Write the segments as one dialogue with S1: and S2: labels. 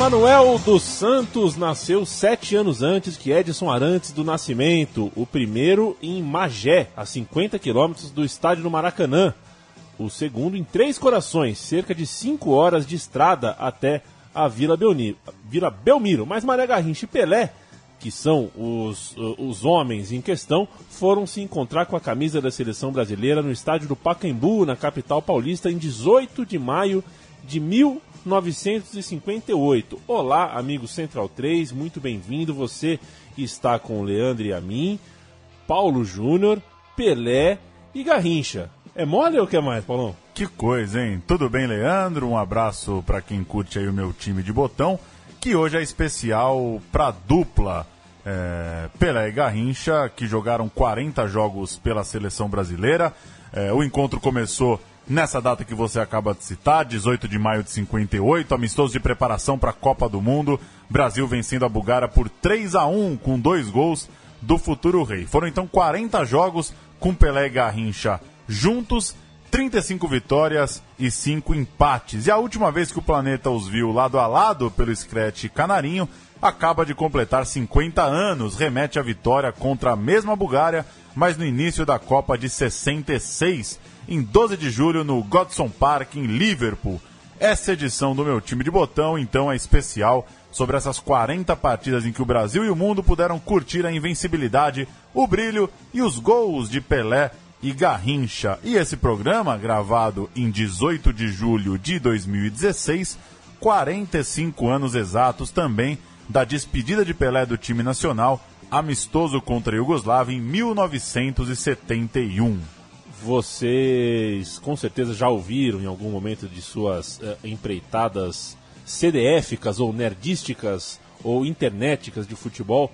S1: Manuel dos Santos nasceu sete anos antes que Edson Arantes do Nascimento, o primeiro em Magé, a 50 quilômetros do estádio do Maracanã. O segundo em Três Corações, cerca de cinco horas de estrada até a Vila Belmiro. Vila Belmiro. Mas Maria Garrincha e Pelé, que são os, os homens em questão, foram se encontrar com a camisa da seleção brasileira no estádio do Pacaembu, na capital paulista, em 18 de maio de 1900. 958. Olá, amigo Central 3, muito bem-vindo. Você está com o Leandro e a mim, Paulo Júnior, Pelé e Garrincha. É mole ou quer mais, Paulão?
S2: Que coisa, hein? Tudo bem, Leandro? Um abraço para quem curte aí o meu time de botão, que hoje é especial para dupla é, Pelé e Garrincha, que jogaram 40 jogos pela seleção brasileira. É, o encontro começou nessa data que você acaba de citar, 18 de maio de 58, amistoso de preparação para a Copa do Mundo, Brasil vencendo a Bulgária por 3 a 1 com dois gols do futuro rei. Foram então 40 jogos com Pelé e Garrincha juntos, 35 vitórias e 5 empates. E a última vez que o planeta os viu lado a lado pelo Scratch Canarinho, acaba de completar 50 anos, remete a vitória contra a mesma Bulgária, mas no início da Copa de 66 em 12 de julho no Godson Park, em Liverpool. Essa edição do meu time de botão, então, é especial sobre essas 40 partidas em que o Brasil e o mundo puderam curtir a invencibilidade, o brilho e os gols de Pelé e Garrincha. E esse programa, gravado em 18 de julho de 2016, 45 anos exatos também da despedida de Pelé do time nacional, amistoso contra a Iugoslávia em 1971
S1: vocês com certeza já ouviram em algum momento de suas uh, empreitadas CDFicas ou nerdísticas ou internéticas de futebol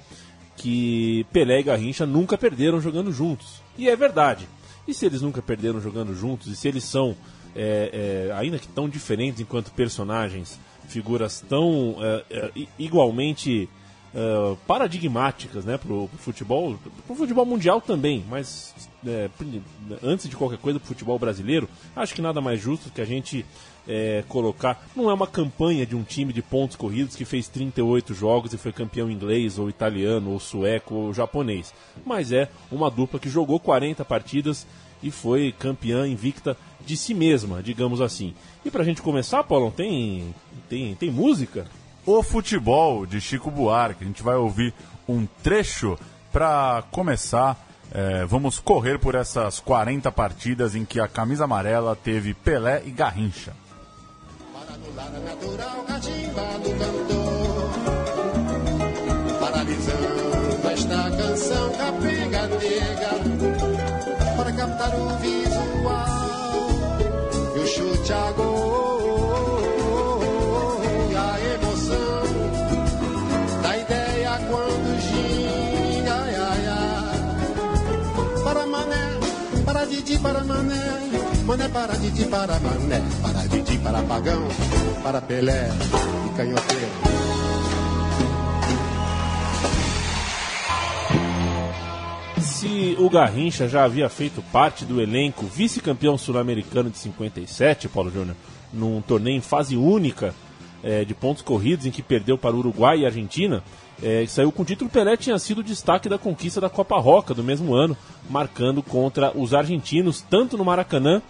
S1: que Pelé e Garrincha nunca perderam jogando juntos. E é verdade. E se eles nunca perderam jogando juntos, e se eles são, é, é, ainda que tão diferentes enquanto personagens, figuras tão é, igualmente uh, paradigmáticas né, para o futebol, para o futebol mundial também, mas é, antes de qualquer coisa para o futebol brasileiro, acho que nada mais justo que a gente é, colocar. Não é uma campanha de um time de pontos corridos que fez 38 jogos e foi campeão inglês, ou italiano, ou sueco, ou japonês, mas é uma dupla que jogou 40 partidas e foi campeã invicta de si mesma, digamos assim. E para a gente começar, Paulo, tem, tem, tem música?
S2: O Futebol, de Chico Buarque. A gente vai ouvir um trecho para começar. É, vamos correr por essas 40 partidas em que a camisa amarela teve Pelé e Garrincha. Paralisando esta canção capenga para captar o visual e o chute a Didi para Mané, Mané para Didi para Mané, para Didi para Pagão, para Pelé e Canhoteiro.
S1: Se o Garrincha já havia feito parte do elenco vice-campeão sul-americano de 57, Paulo Júnior, num torneio em fase única é, de pontos corridos em que perdeu para Uruguai e Argentina, é, saiu com o título, Pelé tinha sido destaque da conquista da Copa Roca do mesmo ano, marcando contra os argentinos, tanto no Maracanã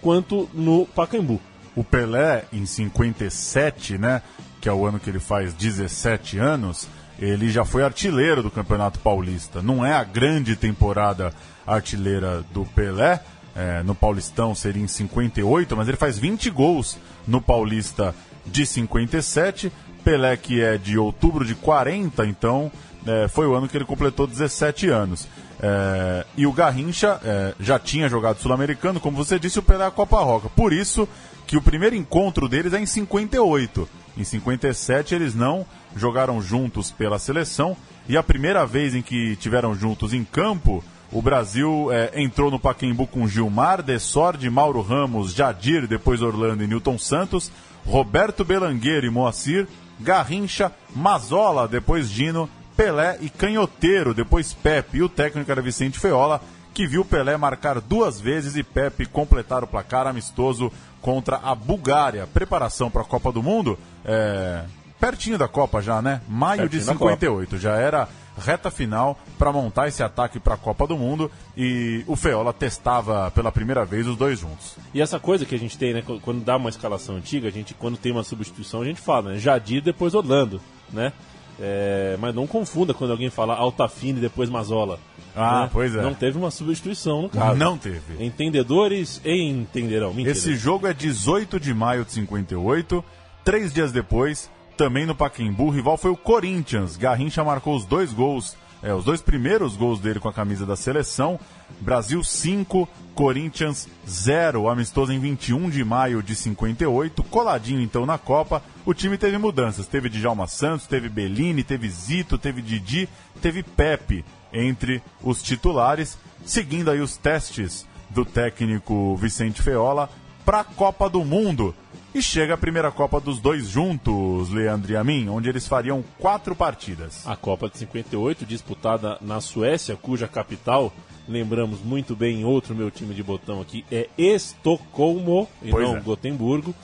S1: quanto no Pacaembu.
S2: O Pelé, em 57, né, que é o ano que ele faz 17 anos, ele já foi artilheiro do Campeonato Paulista. Não é a grande temporada artilheira do Pelé, é, no Paulistão seria em 58, mas ele faz 20 gols no Paulista de 57. Pelé, que é de outubro de 40, então é, foi o ano que ele completou 17 anos. É, e o Garrincha é, já tinha jogado Sul-Americano, como você disse, o Pelé é a Copa Roca. Por isso que o primeiro encontro deles é em 58. Em 57 eles não jogaram juntos pela seleção. E a primeira vez em que tiveram juntos em campo, O Brasil é, entrou no Paquembu com Gilmar, Desorde, Mauro Ramos, Jadir, depois Orlando e Newton Santos, Roberto Belangueiro e Moacir, Garrincha, Mazola, depois Dino, Pelé e Canhoteiro, depois Pepe. E o técnico era Vicente Feola, que viu Pelé marcar duas vezes e Pepe completar o placar amistoso contra a Bulgária. Preparação para a Copa do Mundo, é, pertinho da Copa já, né? Maio
S1: Pertinho
S2: de
S1: da
S2: 58, já era reta final para montar esse ataque para a Copa do Mundo e o Feola testava pela primeira vez os dois juntos.
S1: E essa coisa que a gente tem, né? qu- Quando dá uma escalação antiga, a gente, quando tem uma substituição, a gente fala, né? Jadir depois Orlando, né? É, mas não confunda quando alguém fala Altafine depois Mazola.
S2: Ah,
S1: né?
S2: pois é.
S1: Não teve uma substituição no caso.
S2: Não teve.
S1: Entendedores entenderão. Mentira.
S2: Esse jogo é 18 de maio de 58. Três dias depois, também no Pacaembu, o rival foi o Corinthians. Garrincha marcou os dois gols, é, os dois primeiros gols dele com a camisa da seleção. Brasil 5, Corinthians 0. Amistoso em 21 de maio de 58. Coladinho então na Copa. O time teve mudanças. Teve Djalma Santos, teve Bellini, teve Zito, teve Didi, teve Pepe entre os titulares. Seguindo aí os testes do técnico Vicente Feola para a Copa do Mundo. E chega a primeira Copa dos dois juntos, Leandro e a mim, onde eles fariam quatro partidas.
S1: A Copa de 58, disputada na Suécia, cuja capital, lembramos muito bem, outro meu time de botão aqui, é Estocolmo, e
S2: Pois
S1: não
S2: é.
S1: Gotemburgo.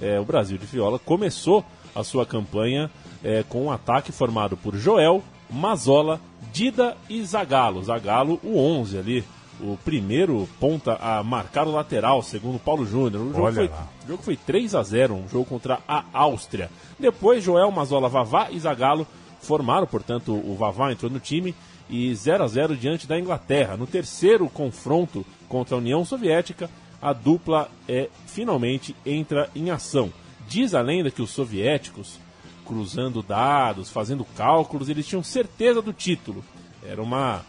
S1: É, o Brasil de Viola começou a sua campanha é, com um ataque formado por Joel, Mazola, Dida e Zagallo. Zagallo, o 11 ali, o primeiro ponta a marcar o lateral, segundo Paulo Júnior. O jogo foi o jogo foi 3 a 0 um jogo contra a Áustria. Depois, Joel, Mazola, Vavá e Zagallo formaram, portanto, o Vavá entrou no time e 0 a 0 diante da Inglaterra. No terceiro confronto contra a União Soviética, a dupla é, finalmente entra em ação. Diz a lenda que os soviéticos, cruzando dados, fazendo cálculos, eles tinham certeza do título. Era uma,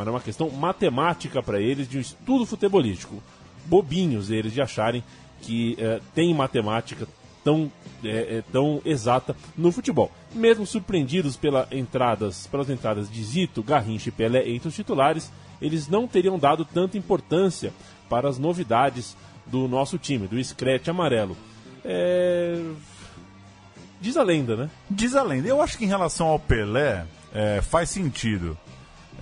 S1: era uma questão matemática para eles de um estudo futebolístico. Bobinhos eles de acharem que eh, tem matemática tão, eh, tão exata no futebol. Mesmo surpreendidos pela entradas, pelas entradas de Zito, Garrincha e Pelé entre os titulares, eles não teriam dado tanta importância para as novidades do nosso time, do Screte amarelo. É... Diz a lenda, né?
S2: Diz a lenda. Eu acho que em relação ao Pelé, é, faz sentido.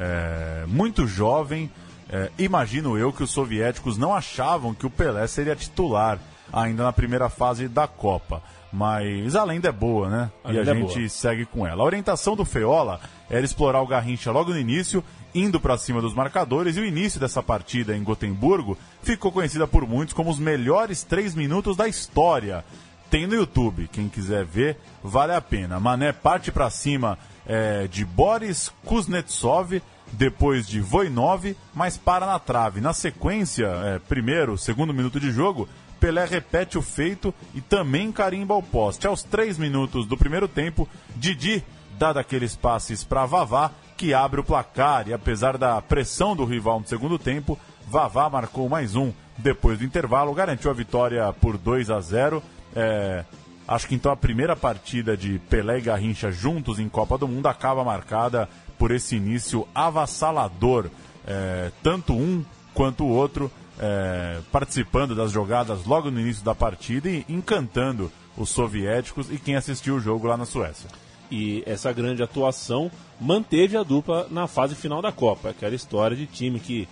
S2: É, muito jovem, é, imagino eu que os soviéticos não achavam que o Pelé seria titular ainda na primeira fase da Copa. Mas a lenda é boa, né?
S1: A
S2: e a
S1: é
S2: gente
S1: boa.
S2: segue com ela. A orientação do Feola era explorar o Garrincha logo no início, indo para cima dos marcadores, e o início dessa partida em Gotemburgo ficou conhecida por muitos como os melhores três minutos da história. Tem no YouTube, quem quiser ver, vale a pena. Mané parte para cima é, de Boris Kuznetsov, depois de Voinov, mas para na trave. Na sequência, é, primeiro, segundo minuto de jogo, Pelé repete o feito e também carimba o poste. Aos três minutos do primeiro tempo, Didi dá daqueles passes para Vavá, que abre o placar. E apesar da pressão do rival no segundo tempo, Vavá marcou mais um depois do intervalo, garantiu a vitória por 2 a 0. É, acho que então a primeira partida de Pelé e Garrincha juntos em Copa do Mundo acaba marcada por esse início avassalador. É, tanto um quanto o outro é, participando das jogadas logo no início da partida e encantando os soviéticos e quem assistiu o jogo lá na Suécia.
S1: E essa grande atuação manteve a dupla na fase final da Copa. Aquela história de time que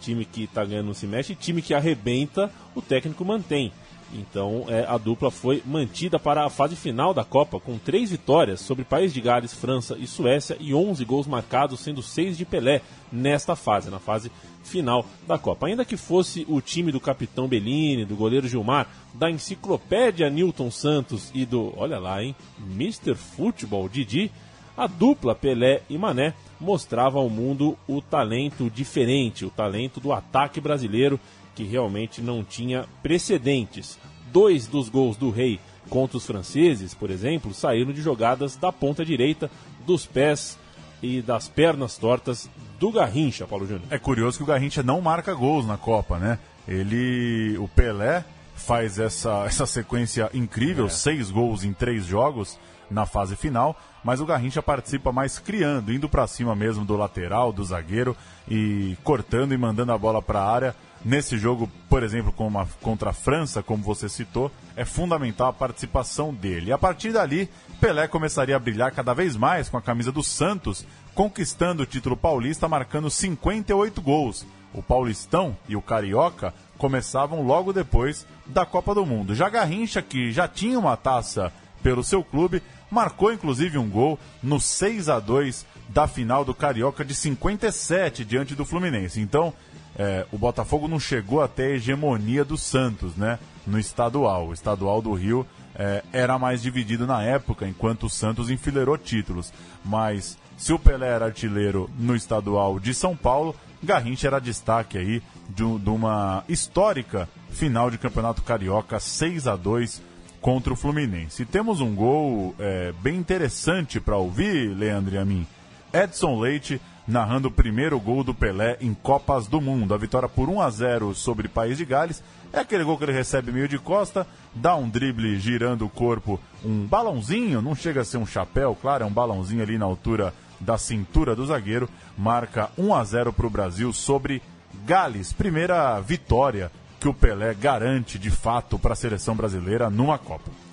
S1: time que tá ganhando não se mexe, time que arrebenta, o técnico mantém. Então é, a dupla foi mantida para a fase final da Copa, com três vitórias sobre País de Gales, França e Suécia e 11 gols marcados, sendo seis de Pelé nesta fase, na fase final da Copa. Ainda que fosse o time do capitão Bellini, do goleiro Gilmar, da enciclopédia Newton Santos e do, olha lá, hein, Mr. Futebol Didi, a dupla Pelé e Mané mostrava ao mundo o talento diferente, o talento do ataque brasileiro que realmente não tinha precedentes. Dois dos gols do Rei contra os franceses, por exemplo, saíram de jogadas da ponta direita, dos pés e das pernas tortas do Garrincha, Paulo Júnior.
S2: É curioso que o Garrincha não marca gols na Copa, né? Ele, o Pelé faz essa, essa sequência incrível, seis gols em três jogos. na fase final, mas o Garrincha participa mais criando, indo para cima mesmo do lateral, do zagueiro e cortando e mandando a bola para a área. Nesse jogo, por exemplo, a, contra a França, como você citou, é fundamental a participação dele. E a partir dali, Pelé começaria a brilhar cada vez mais com a camisa do Santos, conquistando o título paulista, marcando 58 gols. O Paulistão e o Carioca começavam logo depois da Copa do Mundo. Já Garrincha, que já tinha uma taça pelo seu clube, marcou inclusive um gol no 6 a 2 da final do Carioca de 57 diante do Fluminense. Então, é, o Botafogo não chegou até a hegemonia do Santos, né? No estadual. O estadual do Rio é, era mais dividido na época, enquanto o Santos enfileirou títulos. Mas se o Pelé era artilheiro no estadual de São Paulo, Garrincha era destaque aí de, de uma histórica final de campeonato carioca 6 a 2 contra o Fluminense. E temos um gol é, bem interessante para ouvir, Leandro e a mim. Edson Leite narrando o primeiro gol do Pelé em Copas do Mundo. A vitória por 1 a 0 sobre País de Gales. É aquele gol que ele recebe meio de costa, dá um drible girando o corpo, um balãozinho, não chega a ser um chapéu, claro, é um balãozinho ali na altura da cintura do zagueiro, marca 1 a 0 para o Brasil sobre Gales. Primeira vitória que o Pelé garante de fato para a seleção brasileira numa Copa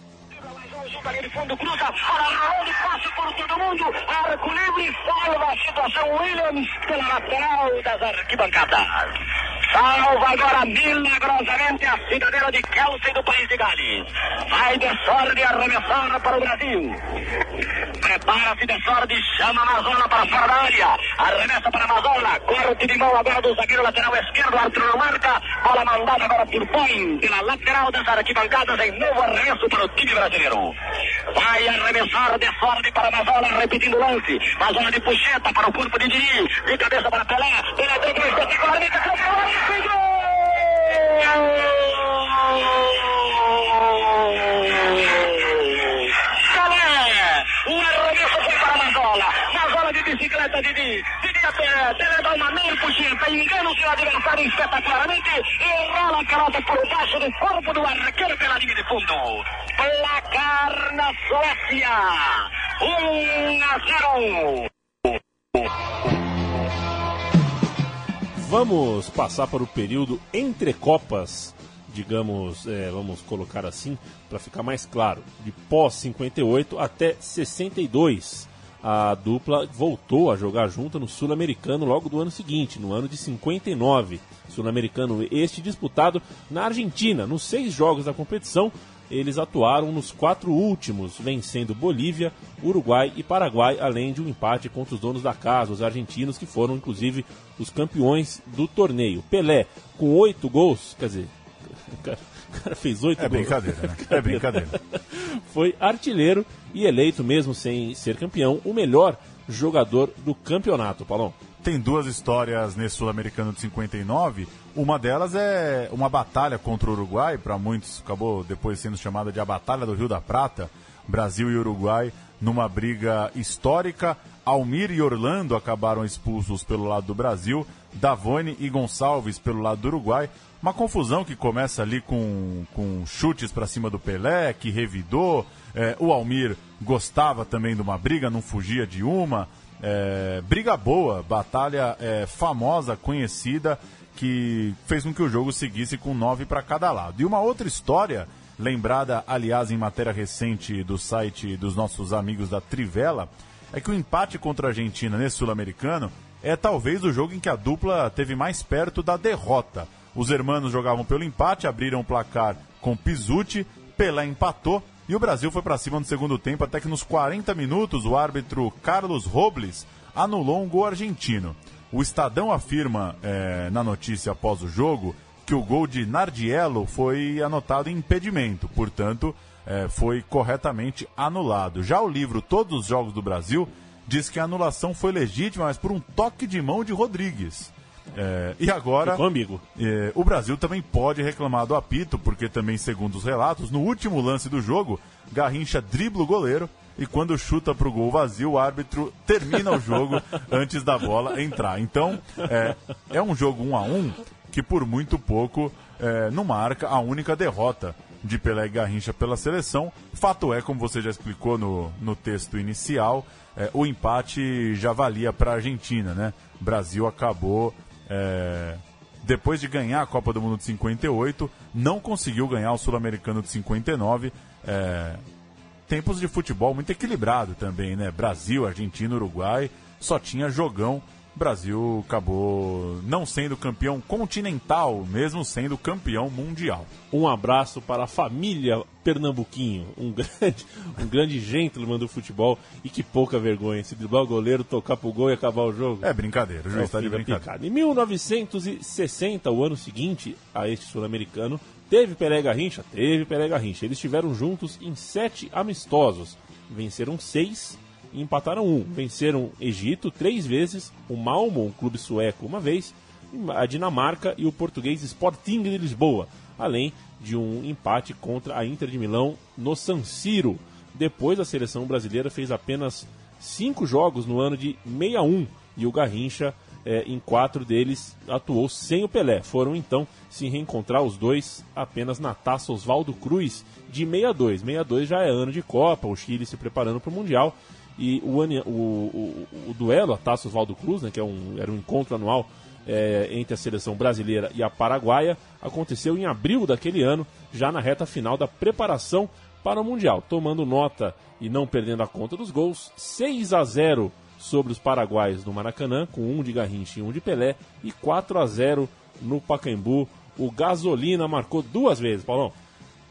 S3: ali de fundo, cruza para Raul, passe por todo mundo, arco livre, salva a situação Williams pela lateral das arquibancadas. Salva agora milagrosamente a cidadela de Kelsey do país de Gales. Vai de sorte arremessar para o Brasil. Prepara-se de sorte, chama Mazola para fora da área. Arremessa para Mazola. Corte de mão agora do zagueiro lateral esquerdo. Arthur marca. Bola mandada agora por Põe pela lateral das arquibancadas em novo arremesso para o time brasileiro. Vai arremessar de sorte para Mazola, repetindo o lance. Mazola de puxeta para o corpo de Diri. De cabeça para Pelé. Pelé tem que espetacularmente. Calé, um arremesso foi para Mazola. Mazola de bicicleta, Didi. Didi a pé, Pelé dá uma meia puxeta, engana o seu adversário espetacularmente e rola a calota por baixo do corpo do arqueiro pela linha de fundo. Placar na Suécia, 1 a 0.
S1: Vamos passar para o período entre Copas, digamos, é, vamos colocar assim, para ficar mais claro, de pós 58 até 62. A dupla voltou a jogar junto no Sul-Americano logo do ano seguinte, no ano de 59. Sul-Americano este disputado na Argentina, nos seis jogos da competição, eles atuaram nos quatro últimos, vencendo Bolívia, Uruguai e Paraguai, além de um empate contra os donos da casa, os argentinos, que foram inclusive os campeões do torneio. Pelé, com oito gols, quer dizer, o cara, o cara fez oito
S2: é
S1: gols.
S2: Brincadeira, né? É brincadeira.
S1: Foi artilheiro e eleito, mesmo sem ser campeão, o melhor jogador do campeonato, Paulão.
S2: Tem duas histórias nesse Sul-Americano de 59. Uma delas é uma batalha contra o Uruguai, para muitos acabou depois sendo chamada de a Batalha do Rio da Prata, Brasil e Uruguai, numa briga histórica. Almir e Orlando acabaram expulsos pelo lado do Brasil, Davone e Gonçalves pelo lado do Uruguai. Uma confusão que começa ali com, com chutes para cima do Pelé, que revidou. É, o Almir gostava também de uma briga, não fugia de uma. É, briga boa, batalha é, famosa, conhecida, que fez com que o jogo seguisse com nove para cada lado. E uma outra história, lembrada, aliás, em matéria recente do site dos nossos amigos da Trivela, é que o empate contra a Argentina nesse Sul-Americano é talvez o jogo em que a dupla teve mais perto da derrota. Os hermanos jogavam pelo empate, abriram o placar com Pizzuti, Pelé empatou e o Brasil foi para cima no segundo tempo, até que nos 40 minutos o árbitro Carlos Robles anulou um gol argentino. O Estadão afirma é, na notícia após o jogo que o gol de Nardiello foi anotado em impedimento, portanto, é, foi corretamente anulado. Já o livro Todos os Jogos do Brasil diz que a anulação foi legítima, mas por um toque de mão de Rodrigues. É, e agora, é, o Brasil também pode reclamar do apito, porque também, segundo os relatos, no último lance do jogo, Garrincha dribla o goleiro e quando chuta para o gol vazio, o árbitro termina o jogo antes da bola entrar. Então, é, é um jogo um a um que por muito pouco é, não marca a única derrota de Pelé e Garrincha pela seleção. Fato é, como você já explicou no, no texto inicial, é, o empate já valia para a Argentina, né? O Brasil acabou, é, depois de ganhar a Copa do Mundo de 58, não conseguiu ganhar o Sul-Americano de 59. É, tempos de futebol muito equilibrado também, né? Brasil, Argentina, Uruguai, só tinha jogão o Brasil acabou não sendo campeão continental, mesmo sendo campeão mundial.
S1: Um abraço para a família Pernambuquinho, um grande, um grande gentleman do futebol e que pouca vergonha. Se driblar o goleiro, tocar pro gol e acabar o jogo.
S2: É brincadeira, o juiz está
S1: É
S2: de brincadeira.
S1: picada. Em 1960, o ano seguinte a este sul-americano, teve Pelé Garrincha? Teve Pelé e Garrincha. Eles estiveram juntos em sete amistosos. Venceram seis e empataram um. Venceram Egito três vezes, o Malmo, um clube sueco, uma vez, a Dinamarca e o português Sporting de Lisboa, além de um empate contra a Inter de Milão no San Siro. Depois, a seleção brasileira fez apenas cinco jogos no ano de 61 e o Garrincha, eh, em quatro deles, atuou sem o Pelé. Foram então se reencontrar os dois apenas na taça Oswaldo Cruz de 62. 62 já é ano de Copa, o Chile se preparando para o Mundial. E o, o, o, o duelo, a Taça Oswaldo Cruz, né, que é um, era um encontro anual é, entre a seleção brasileira e a paraguaia, aconteceu em abril daquele ano, já na reta final da preparação para o Mundial. Tomando nota e não perdendo a conta dos gols, 6 a 0 sobre os paraguaios no Maracanã, com um de Garrincha e um de Pelé, e 4 a 0 no Pacaembu. O Gasolina marcou duas vezes, Paulão.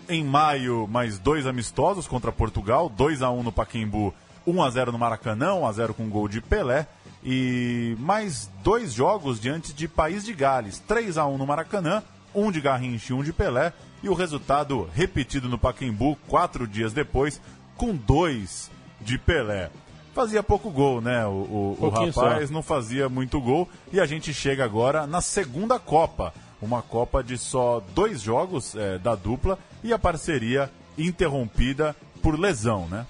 S2: Em maio, mais dois amistosos contra Portugal, 2 a 1 no Paquembu, 1 a 0 no Maracanã, 1 a 0 com gol de Pelé. E mais dois jogos diante de País de Gales, 3 a 1 no Maracanã, um de Garrincha e um de Pelé. E o resultado repetido no Paquembu, quatro dias depois, com dois de Pelé. Fazia pouco gol, né? O, o- o rapaz
S1: só.
S2: não fazia muito gol. E a gente chega agora na segunda Copa. Uma Copa de só dois jogos eh, da dupla e a parceria interrompida por lesão, né?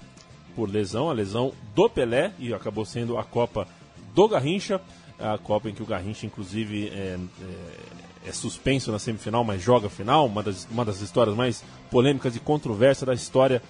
S1: Por lesão, a lesão do Pelé, e acabou sendo a Copa do Garrincha, a Copa em que o Garrincha, inclusive, é, é- é suspenso na semifinal, mas joga a final, uma das, uma das histórias mais polêmicas e controversas da história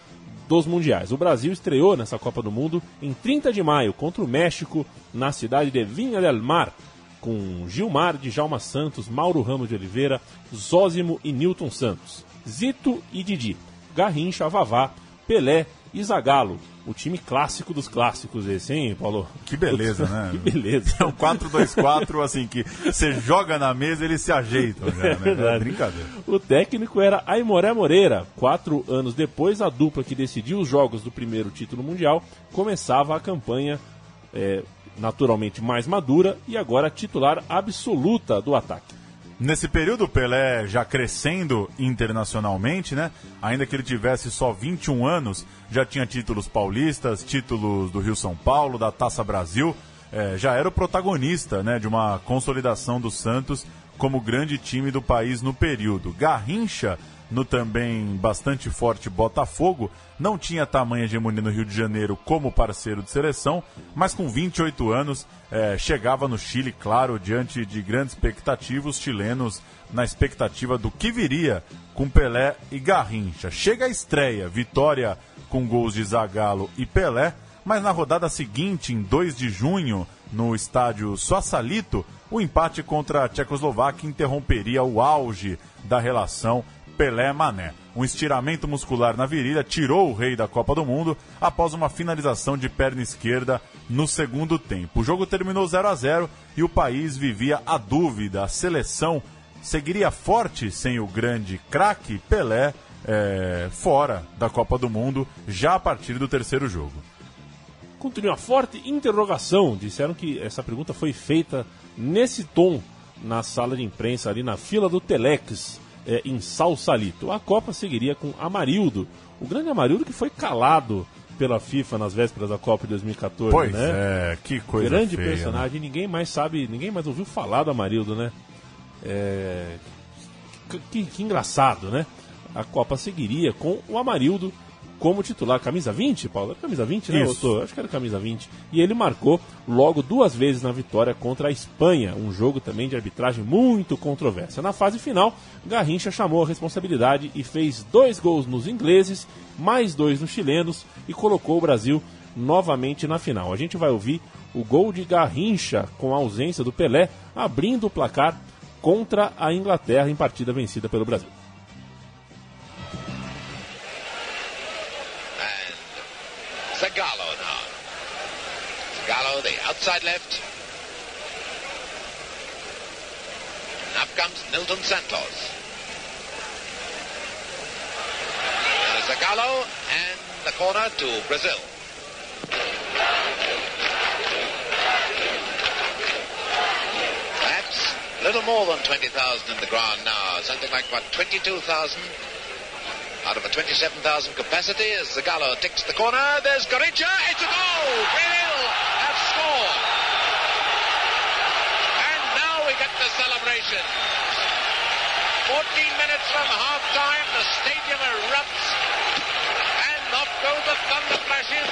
S1: dos mundiais. O Brasil estreou nessa Copa do Mundo em 30 de maio contra o México, na cidade de Vinha del Mar, com Gilmar, Djalma Santos, Mauro Ramos de Oliveira, Zózimo e Newton Santos, Zito e Didi, Garrincha, Vavá, Pelé e Zagallo. O time clássico dos clássicos esse, hein, Paulo?
S2: Que beleza, né?
S1: que beleza.
S2: É um 4-2-4, assim, que você joga na mesa eles se ajeitam, já, né? É
S1: verdade.
S2: brincadeira.
S1: O técnico era Aimoré Moreira. Quatro anos depois, a dupla que decidiu os jogos do primeiro título mundial começava a campanha é, naturalmente mais madura e agora titular absoluta do ataque.
S2: Nesse período, o Pelé já crescendo internacionalmente, né? Ainda que ele tivesse só 21 anos, já tinha títulos paulistas, títulos do Rio São Paulo, da Taça Brasil. eh, já era o protagonista né, de uma consolidação do Santos como grande time do país no período. Garrincha, no também bastante forte Botafogo, não tinha tamanha hegemonia no Rio de Janeiro como parceiro de seleção, mas com 28 anos eh, chegava no Chile, claro, diante de grandes expectativas, os chilenos na expectativa do que viria com Pelé e Garrincha. Chega a estreia, vitória com gols de Zagallo e Pelé, mas na rodada seguinte, em 2 de junho, no estádio Sassalito, o empate contra a Tchecoslováquia interromperia o auge da relação Pelé-Mané. Um estiramento muscular na virilha tirou o rei da Copa do Mundo após uma finalização de perna esquerda no segundo tempo. O jogo terminou 0 a 0 e o país vivia a dúvida. A seleção seguiria forte sem o grande craque Pelé eh, fora da Copa do Mundo já a partir do terceiro jogo.
S1: Continua forte interrogação. Disseram que essa pergunta foi feita nesse tom na sala de imprensa, ali na fila do Telex, eh, em Salsalito. A Copa seguiria com Amarildo, o grande Amarildo que foi calado pela FIFA nas vésperas da Copa de 2014,
S2: Pois
S1: né?
S2: é, que coisa
S1: grande
S2: feia, né?
S1: personagem, ninguém mais sabe, ninguém mais ouviu falar do Amarildo, né? É, que, que- que engraçado, né? A Copa seguiria com o Amarildo como titular. Camisa 20, Paulo? Camisa 20, né?
S2: Isso.
S1: Acho que era camisa 20. E ele marcou logo duas vezes na vitória contra a Espanha, um jogo também de arbitragem muito controversa. Na fase final, Garrincha chamou a responsabilidade e fez dois gols nos ingleses, mais dois nos chilenos e colocou o Brasil novamente na final. A gente vai ouvir o gol de Garrincha com a ausência do Pelé, abrindo o placar contra a Inglaterra em partida vencida pelo Brasil.
S4: Zagallo now. Zagallo, the outside left. And up comes Nilton Santos. Now Zagallo and the corner to Brazil. Perhaps a little more than 20,000 in the ground now. Something like what, 22,000 out of a 27,000 capacity as Zagallo takes the corner. There's Goricha. It's a goal. Brazil have scored. And now we get the celebration. 14 minutes from half time, the stadium erupts. And off go the thunder flashes.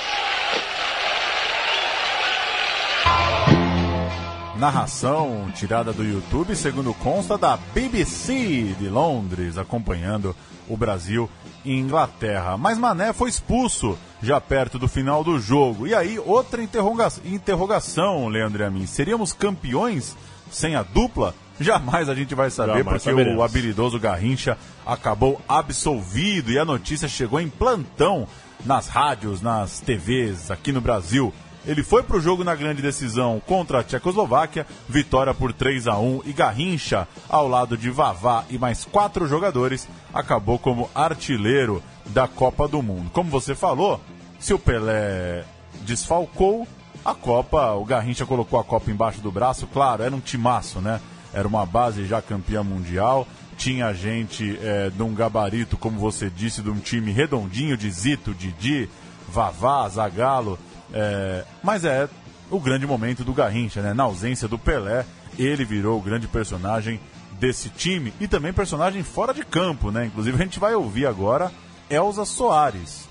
S2: Narração tirada do YouTube, segundo consta da BBC de Londres, acompanhando o Brasil Inglaterra. Mas Mané foi expulso já perto do final do jogo. E aí, outra interroga interrogação, Leandro e a mim. Seríamos campeões sem a dupla? Jamais a gente vai saber,
S1: Jamais
S2: porque
S1: saberemos.
S2: o habilidoso Garrincha acabou absolvido e a notícia chegou em plantão nas rádios, nas TVs aqui no Brasil. Ele foi para o jogo na grande decisão contra a Tchecoslováquia, vitória por 3 a 1 e Garrincha, ao lado de Vavá e mais quatro jogadores, acabou como artilheiro da Copa do Mundo. Como você falou, se o Pelé desfalcou, a Copa, o Garrincha colocou a Copa embaixo do braço, claro, era um timaço, né? Era uma base já campeã mundial, tinha gente é, de um gabarito, como você disse, de um time redondinho de Zito, Didi, Vavá, Zagallo, é, mas é o grande momento do Garrincha, né? Na ausência do Pelé, ele virou o grande personagem desse time e também personagem fora de campo, né? Inclusive a gente vai ouvir agora Elza Soares.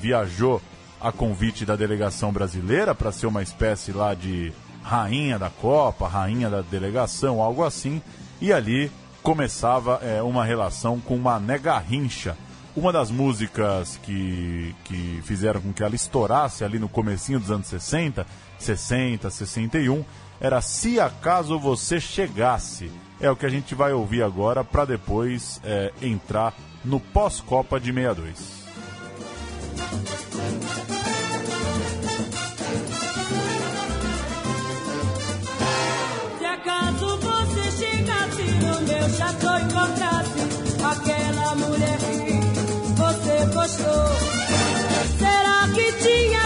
S2: Viajou a convite da delegação brasileira para ser uma espécie lá de rainha da Copa, rainha da delegação, algo assim, e ali começava é, uma relação com Mané Garrincha. Uma das músicas que, que fizeram com que ela estourasse ali no comecinho dos anos 60, 60, 61, era Se Acaso Você Chegasse. É o que a gente vai ouvir agora para depois é, entrar no pós-Copa de 62.
S5: Se acaso você chegasse no meu chateau e encontrasse você gostou, será que tinha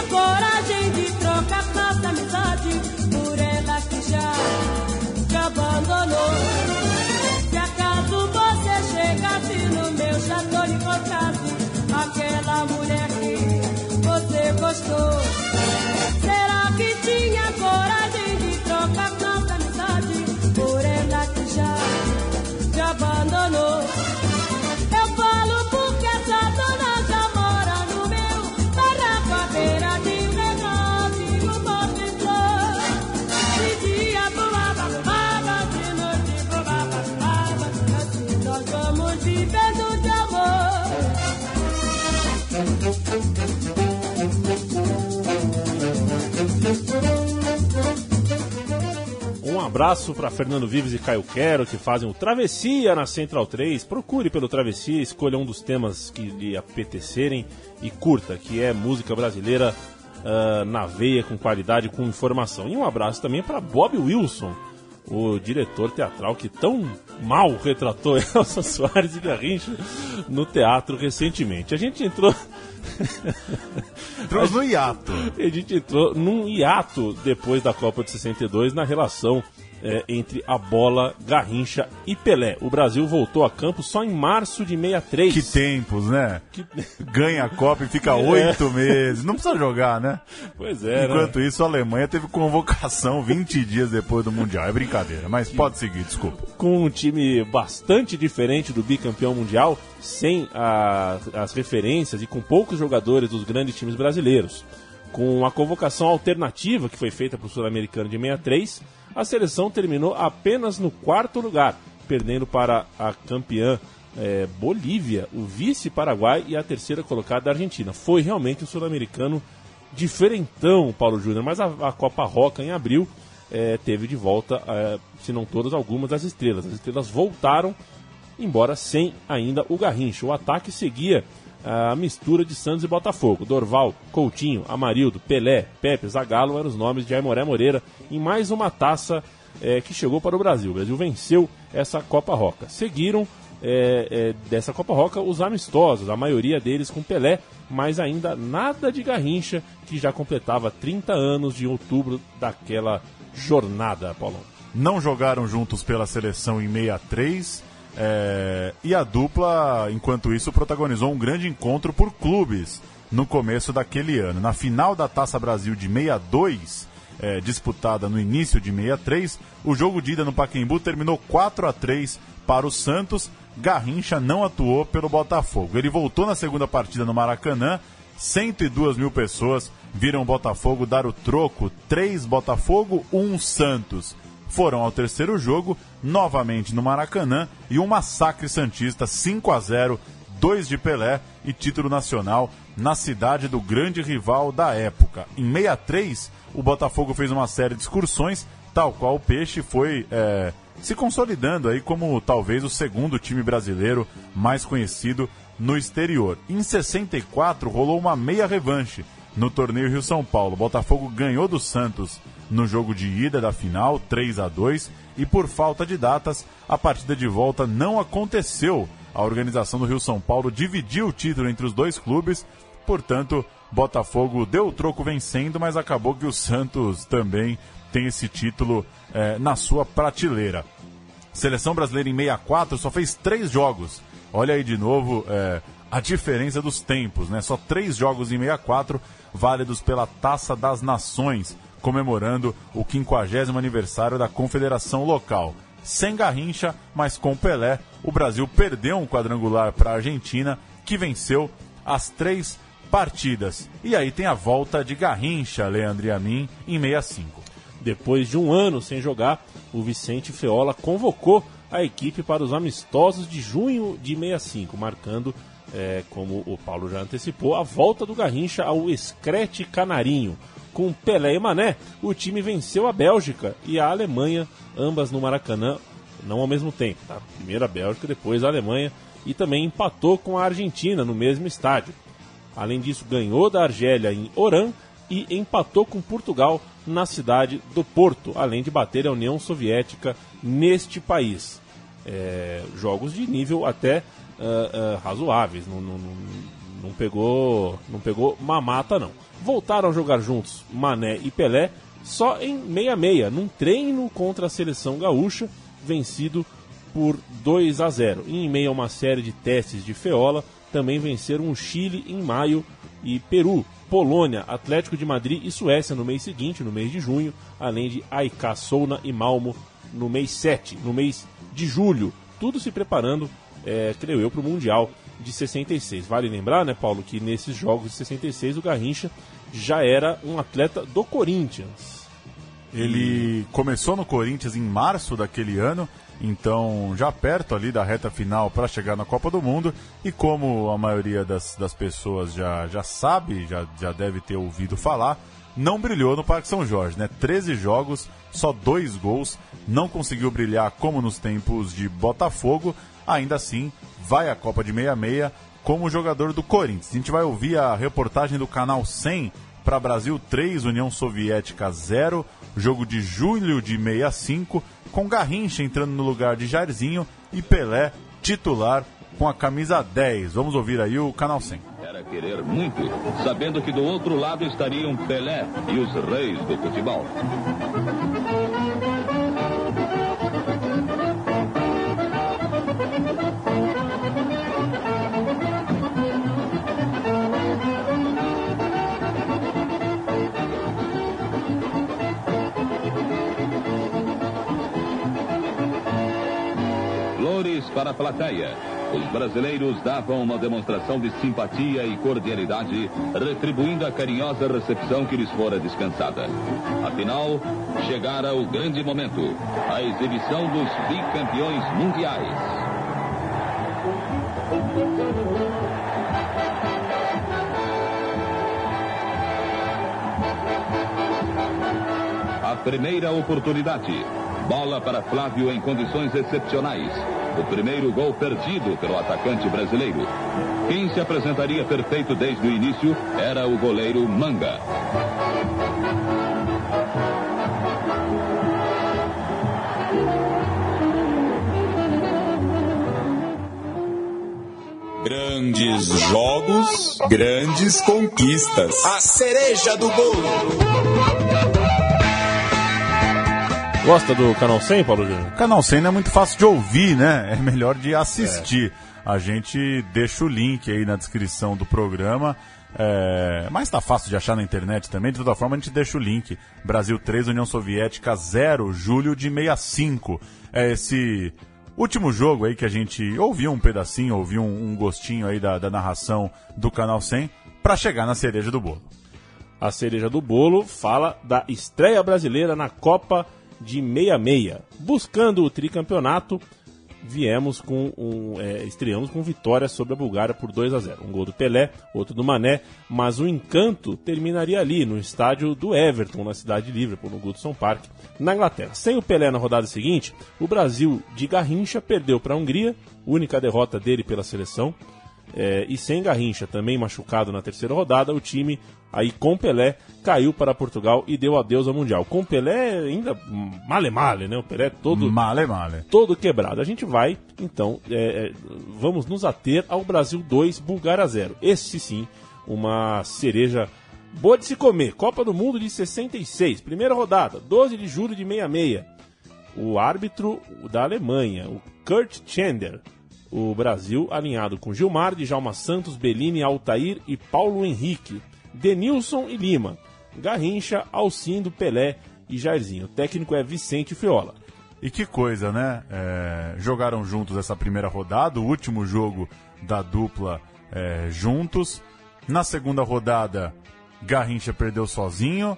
S1: abraço para Fernando Vives e Caio Quero, que fazem o Travessia na Central 3. Procure pelo Travessia, escolha um dos temas que lhe apetecerem e curta, que é música brasileira ah, na veia, com qualidade, com informação. E um abraço também para Bob Wilson, o diretor teatral que tão mal retratou Elsa Soares e Garrincha no teatro recentemente. A gente entrou.
S2: Entramos no hiato.
S1: A gente entrou num hiato depois da Copa de 62 na relação é, entre a bola, Garrincha e Pelé. O Brasil voltou a campo só em março de 63.
S2: Que tempos, né?
S1: Que-
S2: Ganha a Copa e fica oito meses. Não precisa jogar, né?
S1: Pois é, né?
S2: Enquanto isso, a Alemanha teve convocação 20 dias depois do Mundial. É brincadeira, mas pode seguir, desculpa.
S1: com um time bastante diferente do bicampeão mundial, sem a- as referências e com poucos jogadores dos grandes times brasileiros. Com a convocação alternativa que foi feita para o Sul-Americano de 63, a seleção terminou apenas no quarto lugar, perdendo para a campeã eh, Bolívia, o vice-Paraguai e a terceira colocada Argentina. Foi realmente o Sul-Americano diferentão, Paulo Júnior, mas a, a Copa Roca em abril eh, teve de volta, eh, se não todas, algumas das estrelas. As estrelas voltaram, embora sem ainda o Garrincha. O ataque seguia a mistura de Santos e Botafogo. Dorval, Coutinho, Amarildo, Pelé, Pepe, Zagallo eram os nomes de Aimoré Moreira em mais uma taça eh, que chegou para o Brasil. O Brasil venceu essa Copa Roca. Seguiram eh, eh, dessa Copa Roca os amistosos, a maioria deles com Pelé, mas ainda nada de Garrincha, que já completava 30 anos de outubro daquela jornada, Paulão.
S2: Não jogaram juntos pela seleção em 63. É, e a dupla, enquanto isso, protagonizou um grande encontro por clubes no começo daquele ano. Na final da Taça Brasil de 62, é, disputada no início de 63, o jogo de ida no Pacaembu terminou 4 a 3 para o Santos. Garrincha não atuou pelo Botafogo. Ele voltou na segunda partida no Maracanã. 102 mil pessoas viram o Botafogo dar o troco: 3 Botafogo, 1 Santos. Foram ao terceiro jogo, novamente no Maracanã, e um massacre Santista 5 a 0 2 de Pelé e título nacional na cidade do grande rival da época. Em 63, o Botafogo fez uma série de excursões, tal qual o Peixe foi é, se consolidando aí como talvez o segundo time brasileiro mais conhecido no exterior. Em 64, rolou uma meia revanche no torneio Rio São Paulo. O Botafogo ganhou do Santos no jogo de ida da final, 3 a 2 e por falta de datas, a partida de volta não aconteceu. A organização do Rio São Paulo dividiu o título entre os dois clubes, portanto, Botafogo deu o troco vencendo, mas acabou que o Santos também tem esse título eh, na sua prateleira. Seleção brasileira em 64 só fez três jogos. Olha aí de novo eh, a diferença dos tempos, né? Só três jogos em 64, válidos pela Taça das Nações, comemorando o 50 aniversário da Confederação Local. Sem Garrincha, mas com Pelé, o Brasil perdeu um quadrangular para a Argentina, que venceu as três partidas. E aí tem a volta de Garrincha, Leandro e a mim, em 65.
S1: Depois de um ano sem jogar, o Vicente Feola convocou a equipe para os amistosos de junho de 65, marcando, eh, como o Paulo já antecipou, a volta do Garrincha ao Escrete Canarinho. Com Pelé e Mané, o time venceu a Bélgica e a Alemanha, ambas no Maracanã, não ao mesmo tempo. Tá? Primeiro a Bélgica, depois a Alemanha, e também empatou com a Argentina no mesmo estádio. Além disso, ganhou da Argélia em Oran e empatou com Portugal na cidade do Porto, além de bater a União Soviética neste país. É, jogos de nível até ah, ah, razoáveis, não, não, não, não pegou, não pegou mamata não. Voltaram a jogar juntos Mané e Pelé só em 66, num treino contra a seleção gaúcha, vencido por 2 a 0. E em meio a uma série de testes de Feola, também venceram o Chile em maio e Peru, Polônia, Atlético de Madrid e Suécia no mês seguinte, no mês de junho, além de AIK, Souna e Malmo no mês 7, no mês de julho. Tudo se preparando, é, creio eu, para o Mundial de 66. Vale lembrar, né, Paulo, que nesses jogos de 66 o Garrincha já era um atleta do Corinthians.
S2: Ele começou no Corinthians em março daquele ano, então já perto ali da reta final para chegar na Copa do Mundo. E como a maioria das, das pessoas já, já sabe, já, já deve ter ouvido falar, não brilhou no Parque São Jorge, né? 13 jogos, só dois gols, não conseguiu brilhar como nos tempos de Botafogo. Ainda assim, vai à Copa de 66 como jogador do Corinthians. A gente vai ouvir a reportagem do canal 100 para Brasil 3, União Soviética 0, jogo de julho de 65, com Garrincha entrando no lugar de Jairzinho e Pelé titular com a camisa 10. Vamos ouvir aí o canal 100.
S6: Era querer muito, sabendo que do outro lado estariam Pelé e os reis do futebol. Para a plateia. Os brasileiros davam uma demonstração de simpatia e cordialidade, retribuindo a carinhosa recepção que lhes fora dispensada. Afinal, chegara o grande momento, a exibição dos bicampeões mundiais. A primeira oportunidade. Bola para Flávio em condições excepcionais. O primeiro gol perdido pelo atacante brasileiro. Quem se apresentaria perfeito desde o início era o goleiro Manga.
S7: Grandes jogos, grandes conquistas. A cereja do bolo.
S1: Gosta do Canal 100, Paulo Júnior?
S2: Canal 100 não é muito fácil de ouvir, né? É melhor de assistir. A gente deixa o link aí na descrição do programa. É, mas tá fácil de achar na internet também. De toda forma, a gente deixa o link. Brasil 3, União Soviética 0, julho de 65. É esse último jogo aí que a gente ouviu um pedacinho, ouviu um, um gostinho aí da, da narração do Canal 100 para chegar na cereja do bolo.
S1: A cereja do bolo fala da estreia brasileira na Copa de 66. Buscando o tricampeonato, viemos com um, é, estreamos com vitória sobre a Bulgária por 2 a 0. Um gol do Pelé, outro do Mané, mas o encanto terminaria ali no estádio do Everton, na cidade de Liverpool, no Goodson Park, na Inglaterra. Sem o Pelé na rodada seguinte, o Brasil de Garrincha perdeu para a Hungria, única derrota dele pela seleção. É, e sem Garrincha, também machucado na terceira rodada, o time, aí com Pelé, caiu para Portugal e deu adeus ao Mundial. Com Pelé ainda male male, né? O Pelé todo,
S2: Male, male.
S1: todo quebrado. A gente vai, então, é, é, vamos nos ater ao Brasil 2, Bulgária 0. Esse sim, uma cereja boa de se comer. Copa do Mundo de 66, primeira rodada, 12 de julho de 66. O árbitro da Alemanha, o Kurt Chandler. O Brasil alinhado com Gilmar, Djalma Santos, Bellini, Altair e Paulo Henrique. Denilson e Lima. Garrincha, Alcindo, Pelé e Jairzinho. O técnico é Vicente Fiola.
S2: E que coisa, né? É, jogaram juntos essa primeira rodada, o último jogo da dupla é, juntos. Na segunda rodada, Garrincha perdeu sozinho.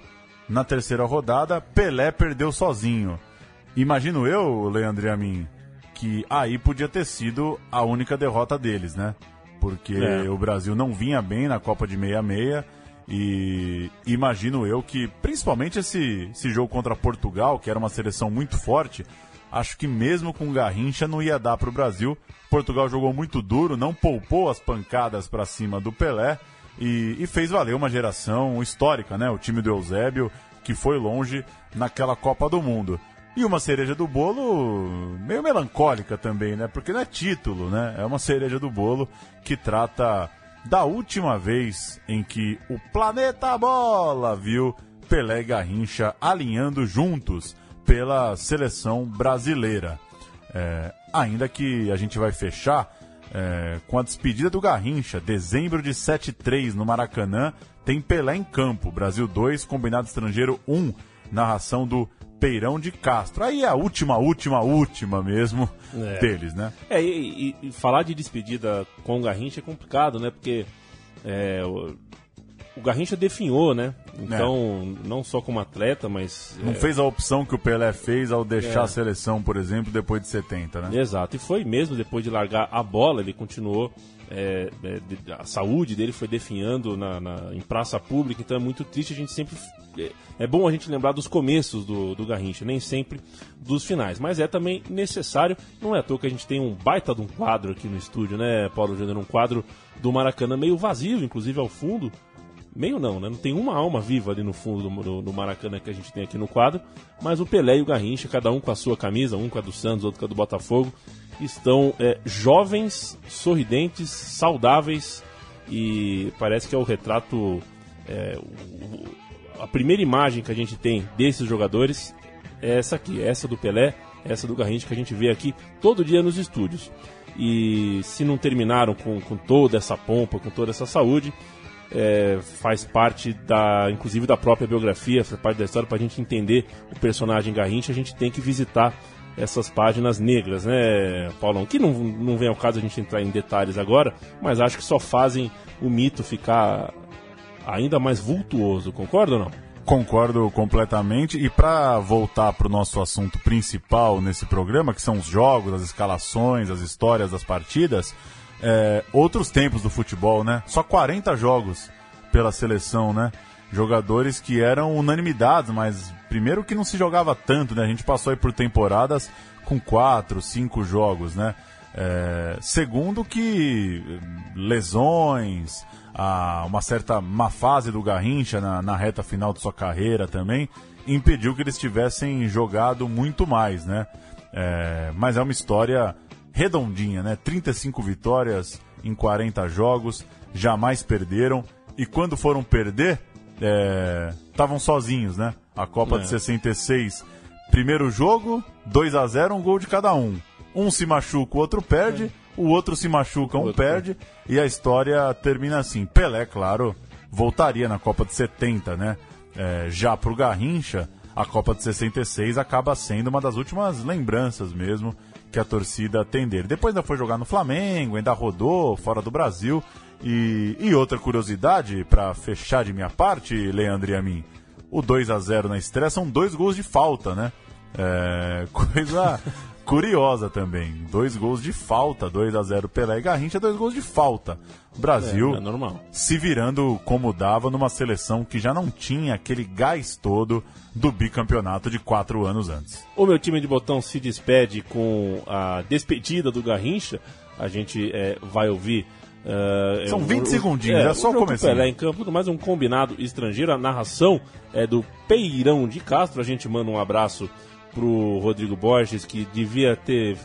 S2: Na terceira rodada, Pelé perdeu sozinho. Imagino eu, Leandro e a mim, que aí podia ter sido a única derrota deles, né? Porque
S1: É.
S2: o Brasil não vinha bem na Copa de 66 e imagino eu que, principalmente esse, esse jogo contra Portugal, que era uma seleção muito forte, acho que mesmo com Garrincha não ia dar para o Brasil. Portugal jogou muito duro, não poupou as pancadas para cima do Pelé e, e fez valer uma geração histórica, né? O time do Eusébio, que foi longe naquela Copa do Mundo. E uma cereja do bolo meio melancólica também, né? Porque não é título, né? É uma cereja do bolo que trata da última vez em que o planeta Bola viu Pelé e Garrincha alinhando juntos pela seleção brasileira. É, ainda que a gente vai fechar é, com a despedida do Garrincha, dezembro de 7-3 no Maracanã, tem Pelé em campo, Brasil 2, combinado estrangeiro 1, narração do Peirão de Castro. Aí é a última, última, última mesmo
S1: É.
S2: deles, né?
S1: É, e, e- e falar de despedida com o Garrincha é complicado, né? Porque é, o, o Garrincha definhou, né? Então, não só como atleta, mas.
S2: Não
S1: é,
S2: fez a opção que o Pelé fez ao deixar
S1: É.
S2: a seleção, por exemplo, depois de 70, né?
S1: Exato, e foi mesmo depois de largar a bola, ele continuou. é, é, a saúde dele foi definhando na, na- em praça pública, então é muito triste. A gente sempre. É, é bom a gente lembrar dos começos do, do Garrincha, nem sempre dos finais, mas é também necessário. Não é à toa que a gente tem um baita de um quadro aqui no estúdio, né, Paulo Júnior? Um quadro do Maracanã meio vazio, inclusive ao fundo. Meio não, né? Não tem uma alma viva ali no fundo do, do, do Maracanã que a gente tem aqui no quadro. Mas o Pelé e o Garrincha, cada um com a sua camisa, um com a do Santos, outro com a do Botafogo, estão é, jovens, sorridentes, saudáveis e parece que é o retrato. é, o- a primeira imagem que a gente tem desses jogadores é essa aqui, essa do Pelé, essa do Garrincha que a gente vê aqui todo dia nos estúdios. E se não terminaram com, com toda essa pompa, com toda essa saúde, é, faz parte da, inclusive da própria biografia, faz parte da história para a gente entender o personagem Garrincha, a gente tem que visitar essas páginas negras, né, Paulão? Que não, não vem ao caso a gente entrar em detalhes agora, mas acho que só fazem o mito ficar ainda mais vultuoso, concorda ou não?
S2: Concordo completamente. E para voltar para o nosso assunto principal nesse programa, que são os jogos, as escalações, as histórias das partidas, é, outros tempos do futebol, né? Só 40 jogos pela seleção, né? Jogadores que eram unanimidades, mas primeiro que não se jogava tanto, né? A gente passou aí por temporadas com quatro, cinco jogos, né? É, segundo que lesões, a, uma certa má fase do Garrincha na, na reta final de sua carreira também impediu que eles tivessem jogado muito mais, né? É, mas é uma história redondinha, né? 35 vitórias em 40 jogos, jamais perderam. E quando foram perder, estavam é, sozinhos, né? A Copa é. de 66, primeiro jogo, 2 a 0 um gol de cada um. Um se machuca, o outro perde, é. o outro se machuca, um perde, e a história termina assim. Pelé, claro, voltaria na Copa de 70, né? É, já pro Garrincha, a Copa de 66 acaba sendo uma das últimas lembranças mesmo que a torcida atender. Depois ainda foi jogar no Flamengo, ainda rodou fora do Brasil. E, e outra curiosidade, para fechar de minha parte, Leandro e a mim, o 2 a 0 na estreia são dois gols de falta, né? É, coisa curiosa também. Dois gols de falta, 2 a 0 Pelé e Garrincha, dois gols de falta. Brasil
S1: é, é normal.
S2: se virando como dava numa seleção que já não tinha aquele gás todo do bicampeonato de quatro anos antes.
S1: O meu time de botão se despede com a despedida do Garrincha. A gente é, vai ouvir.
S2: Uh, São 20 segundinhos, é, é só começar.
S1: Pelé em campo, mais um combinado estrangeiro. A narração é do Peirão de Castro. A gente manda um abraço pro Rodrigo Borges, que devia ter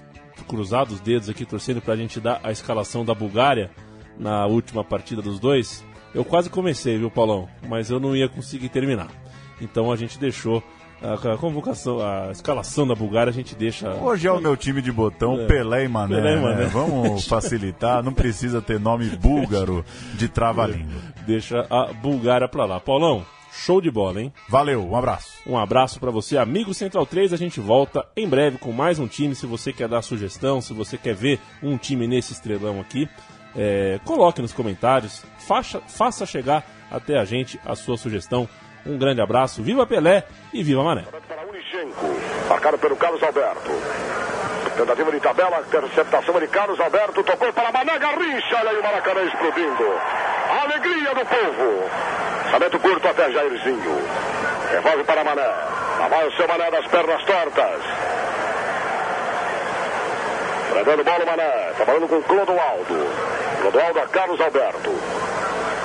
S1: cruzado os dedos aqui torcendo para a gente dar a escalação da Bulgária na última partida dos dois. Eu quase comecei, viu, Paulão? Mas eu não ia conseguir terminar. Então a gente deixou a convocação, a escalação da Bulgária a gente deixa.
S2: Hoje é o meu time de botão, é. Pelé e Mané. Pelé e Mané. Né? Vamos facilitar, não precisa ter nome búlgaro de trava-língua.
S1: Deixa a Bulgária pra lá. Paulão, Show de bola, hein?
S2: Valeu, um abraço.
S1: Um abraço para você, amigo Central 3. A gente volta em breve com mais um time. Se você quer dar sugestão, se você quer ver um time nesse estrelão aqui, é, coloque nos comentários, faça, faça chegar até a gente a sua sugestão. Um grande abraço, viva Pelé e viva Mané.
S3: marcado pelo Carlos Alberto. Tentativa de tabela, interceptação de Carlos Alberto, tocou para Mané Garrincha, olha aí o Maracanã explodindo. A alegria do povo. Lançamento curto até Jairzinho. Revolve para Mané. Lá o seu Mané das pernas tortas. Prendendo bola o Mané. Trabalhando com Clodoaldo. Clodoaldo a Carlos Alberto.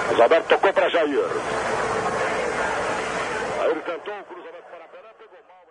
S3: Carlos Alberto tocou para Jair. Ele tentou o cruzamento para Pelé. Pegou mal.